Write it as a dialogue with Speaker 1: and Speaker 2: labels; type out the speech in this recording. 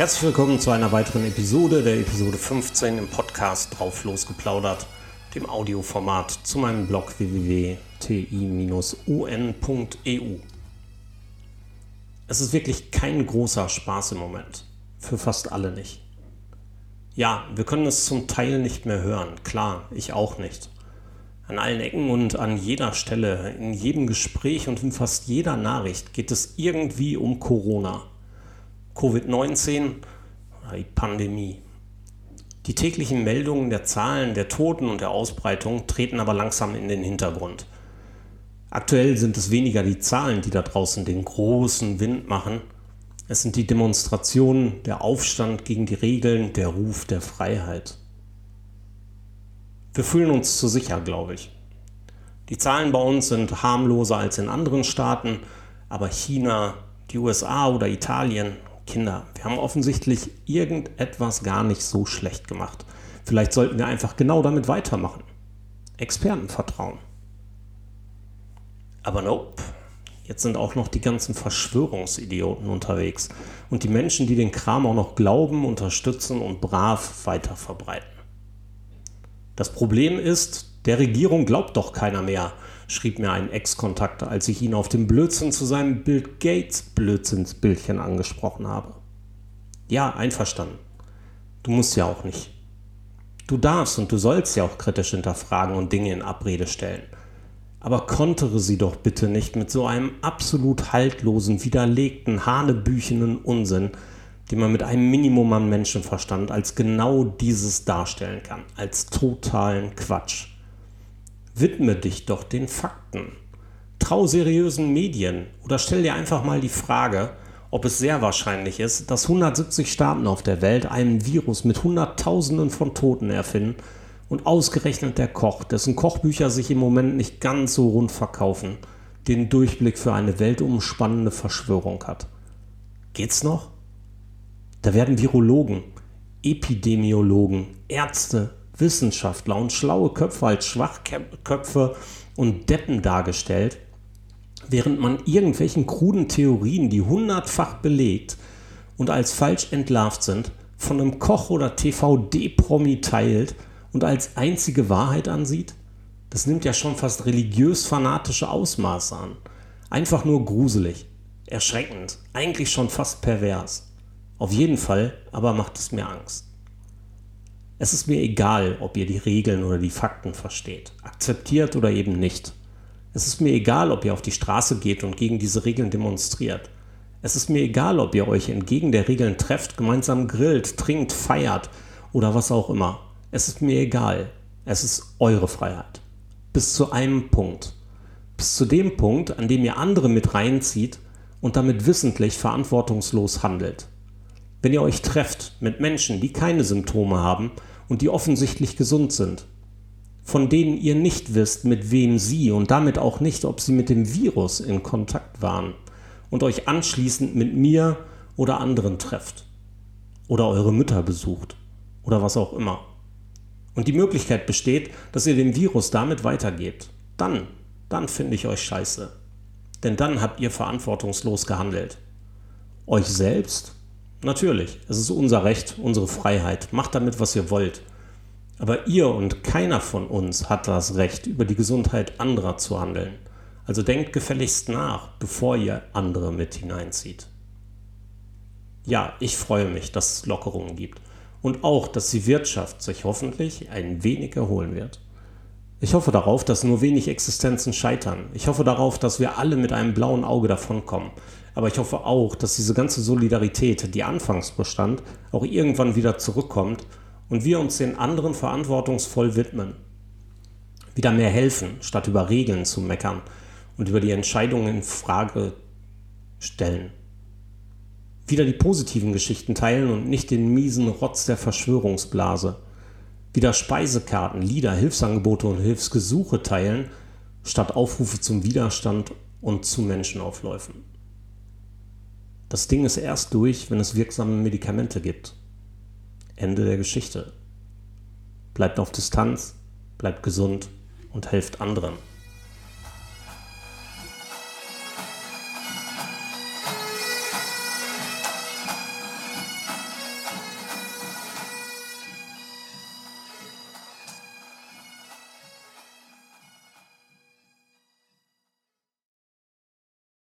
Speaker 1: Herzlich willkommen zu einer weiteren Episode, der Episode 15 im Podcast Drauf losgeplaudert, dem Audioformat zu meinem Blog www.ti-un.eu. Es ist wirklich kein großer Spaß im Moment. Für fast alle nicht. Ja, wir können es zum Teil nicht mehr hören. Klar, ich auch nicht. An allen Ecken und an jeder Stelle, in jedem Gespräch und in fast jeder Nachricht geht es irgendwie um Corona. Covid-19 oder die Pandemie. Die täglichen Meldungen der Zahlen der Toten und der Ausbreitung treten aber langsam in den Hintergrund. Aktuell sind es weniger die Zahlen, die da draußen den großen Wind machen. Es sind die Demonstrationen, der Aufstand gegen die Regeln, der Ruf der Freiheit. Wir fühlen uns zu sicher, glaube ich. Die Zahlen bei uns sind harmloser als in anderen Staaten, aber China, die USA oder Italien Kinder, wir haben offensichtlich irgendetwas gar nicht so schlecht gemacht. Vielleicht sollten wir einfach genau damit weitermachen. Experten vertrauen. Aber nope. Jetzt sind auch noch die ganzen Verschwörungsidioten unterwegs und die Menschen, die den Kram auch noch glauben, unterstützen und brav weiter verbreiten. Das Problem ist, der Regierung glaubt doch keiner mehr, schrieb mir ein Ex-Kontakt, als ich ihn auf dem Blödsinn zu seinem Bill Gates Blödsinnsbildchen angesprochen habe. Ja, einverstanden. Du musst ja auch nicht. Du darfst und du sollst ja auch kritisch hinterfragen und Dinge in Abrede stellen. Aber kontere sie doch bitte nicht mit so einem absolut haltlosen, widerlegten, hanebüchenen Unsinn, den man mit einem Minimum an Menschenverstand als genau dieses darstellen kann, als totalen Quatsch. Widme dich doch den Fakten. Trau seriösen Medien oder stell dir einfach mal die Frage, ob es sehr wahrscheinlich ist, dass 170 Staaten auf der Welt einen Virus mit Hunderttausenden von Toten erfinden und ausgerechnet der Koch, dessen Kochbücher sich im Moment nicht ganz so rund verkaufen, den Durchblick für eine weltumspannende Verschwörung hat. Geht's noch? Da werden Virologen, Epidemiologen, Ärzte, Wissenschaftler und schlaue Köpfe als Schwachköpfe und Deppen dargestellt, während man irgendwelchen kruden Theorien, die hundertfach belegt und als falsch entlarvt sind, von einem Koch oder TVD-Promi teilt und als einzige Wahrheit ansieht? Das nimmt ja schon fast religiös-fanatische Ausmaße an. Einfach nur gruselig, erschreckend, eigentlich schon fast pervers. Auf jeden Fall aber macht es mir Angst. Es ist mir egal, ob ihr die Regeln oder die Fakten versteht, akzeptiert oder eben nicht. Es ist mir egal, ob ihr auf die Straße geht und gegen diese Regeln demonstriert. Es ist mir egal, ob ihr euch entgegen der Regeln trefft, gemeinsam grillt, trinkt, feiert oder was auch immer. Es ist mir egal. Es ist eure Freiheit. Bis zu einem Punkt. Bis zu dem Punkt, an dem ihr andere mit reinzieht und damit wissentlich verantwortungslos handelt. Wenn ihr euch trefft mit Menschen, die keine Symptome haben und die offensichtlich gesund sind, von denen ihr nicht wisst, mit wem sie und damit auch nicht, ob sie mit dem Virus in Kontakt waren und euch anschließend mit mir oder anderen trefft oder eure Mütter besucht oder was auch immer. Und die Möglichkeit besteht, dass ihr dem Virus damit weitergebt. Dann, dann finde ich euch scheiße. Denn dann habt ihr verantwortungslos gehandelt. Euch selbst Natürlich, es ist unser Recht, unsere Freiheit. Macht damit, was ihr wollt. Aber ihr und keiner von uns hat das Recht, über die Gesundheit anderer zu handeln. Also denkt gefälligst nach, bevor ihr andere mit hineinzieht. Ja, ich freue mich, dass es Lockerungen gibt. Und auch, dass die Wirtschaft sich hoffentlich ein wenig erholen wird. Ich hoffe darauf, dass nur wenig Existenzen scheitern. Ich hoffe darauf, dass wir alle mit einem blauen Auge davonkommen. Aber ich hoffe auch, dass diese ganze Solidarität, die anfangs bestand, auch irgendwann wieder zurückkommt und wir uns den anderen verantwortungsvoll widmen. Wieder mehr helfen, statt über Regeln zu meckern und über die Entscheidungen in Frage stellen. Wieder die positiven Geschichten teilen und nicht den miesen Rotz der Verschwörungsblase. Wieder Speisekarten, Lieder, Hilfsangebote und Hilfsgesuche teilen, statt Aufrufe zum Widerstand und zu Menschenaufläufen. Das Ding ist erst durch, wenn es wirksame Medikamente gibt. Ende der Geschichte. Bleibt auf Distanz, bleibt gesund und helft anderen.